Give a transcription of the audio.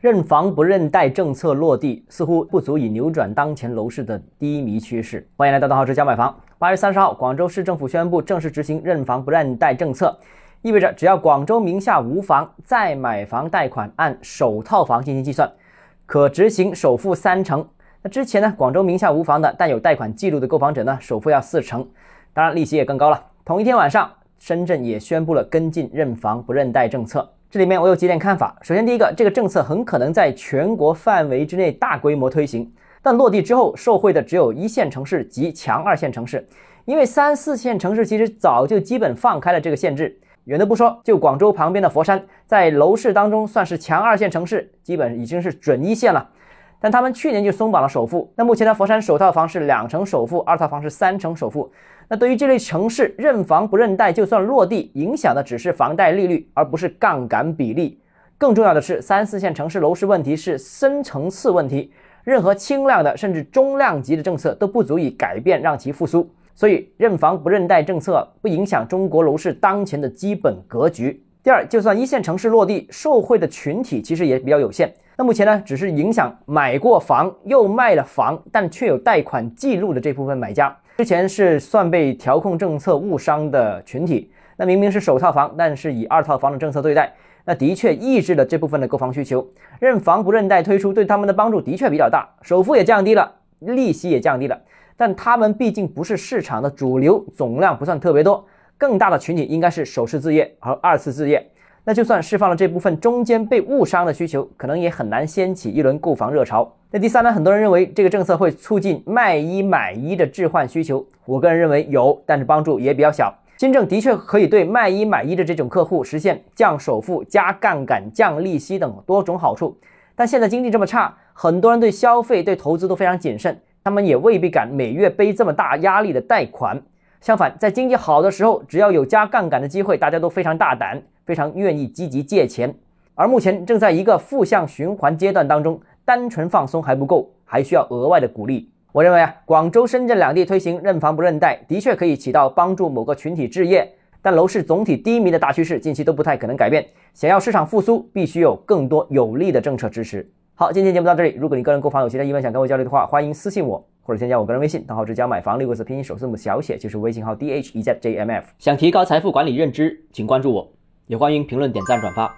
认房不认贷政策落地，似乎不足以扭转当前楼市的低迷趋势。欢迎来到邓浩之家买房。八月三十号，广州市政府宣布正式执行认房不认贷政策，意味着只要广州名下无房，再买房贷款按首套房进行计算，可执行首付三成。那之前呢，广州名下无房的但有贷款记录的购房者呢，首付要四成，当然利息也更高了。同一天晚上，深圳也宣布了跟进认房不认贷政策。这里面我有几点看法。首先，第一个，这个政策很可能在全国范围之内大规模推行，但落地之后受惠的只有一线城市及强二线城市，因为三四线城市其实早就基本放开了这个限制。远的不说，就广州旁边的佛山，在楼市当中算是强二线城市，基本已经是准一线了。但他们去年就松绑了首付，那目前呢，佛山首套房是两成首付，二套房是三成首付。那对于这类城市，认房不认贷，就算落地，影响的只是房贷利率，而不是杠杆比例。更重要的是，三四线城市楼市问题是深层次问题，任何轻量的甚至中量级的政策都不足以改变，让其复苏。所以，认房不认贷政策不影响中国楼市当前的基本格局。第二，就算一线城市落地，受惠的群体其实也比较有限。那目前呢，只是影响买过房又卖了房，但却有贷款记录的这部分买家，之前是算被调控政策误伤的群体。那明明是首套房，但是以二套房的政策对待，那的确抑制了这部分的购房需求。认房不认贷推出对他们的帮助的确比较大，首付也降低了，利息也降低了，但他们毕竟不是市场的主流，总量不算特别多。更大的群体应该是首次置业和二次置业。那就算释放了这部分中间被误伤的需求，可能也很难掀起一轮购房热潮。那第三呢？很多人认为这个政策会促进卖一买一的置换需求，我个人认为有，但是帮助也比较小。新政的确可以对卖一买一的这种客户实现降首付、加杠杆、降利息等多种好处，但现在经济这么差，很多人对消费、对投资都非常谨慎，他们也未必敢每月背这么大压力的贷款。相反，在经济好的时候，只要有加杠杆的机会，大家都非常大胆。非常愿意积极借钱，而目前正在一个负向循环阶段当中，单纯放松还不够，还需要额外的鼓励。我认为啊，广州、深圳两地推行认房不认贷，的确可以起到帮助某个群体置业，但楼市总体低迷的大趋势近期都不太可能改变。想要市场复苏，必须有更多有力的政策支持。好，今天节目到这里。如果你个人购房有其他疑问想跟我交流的话，欢迎私信我或者添加我个人微信，账号是教买房六个字拼音首字母小写，就是微信号 d h e z j m f。想提高财富管理认知，请关注我。也欢迎评论、点赞、转发。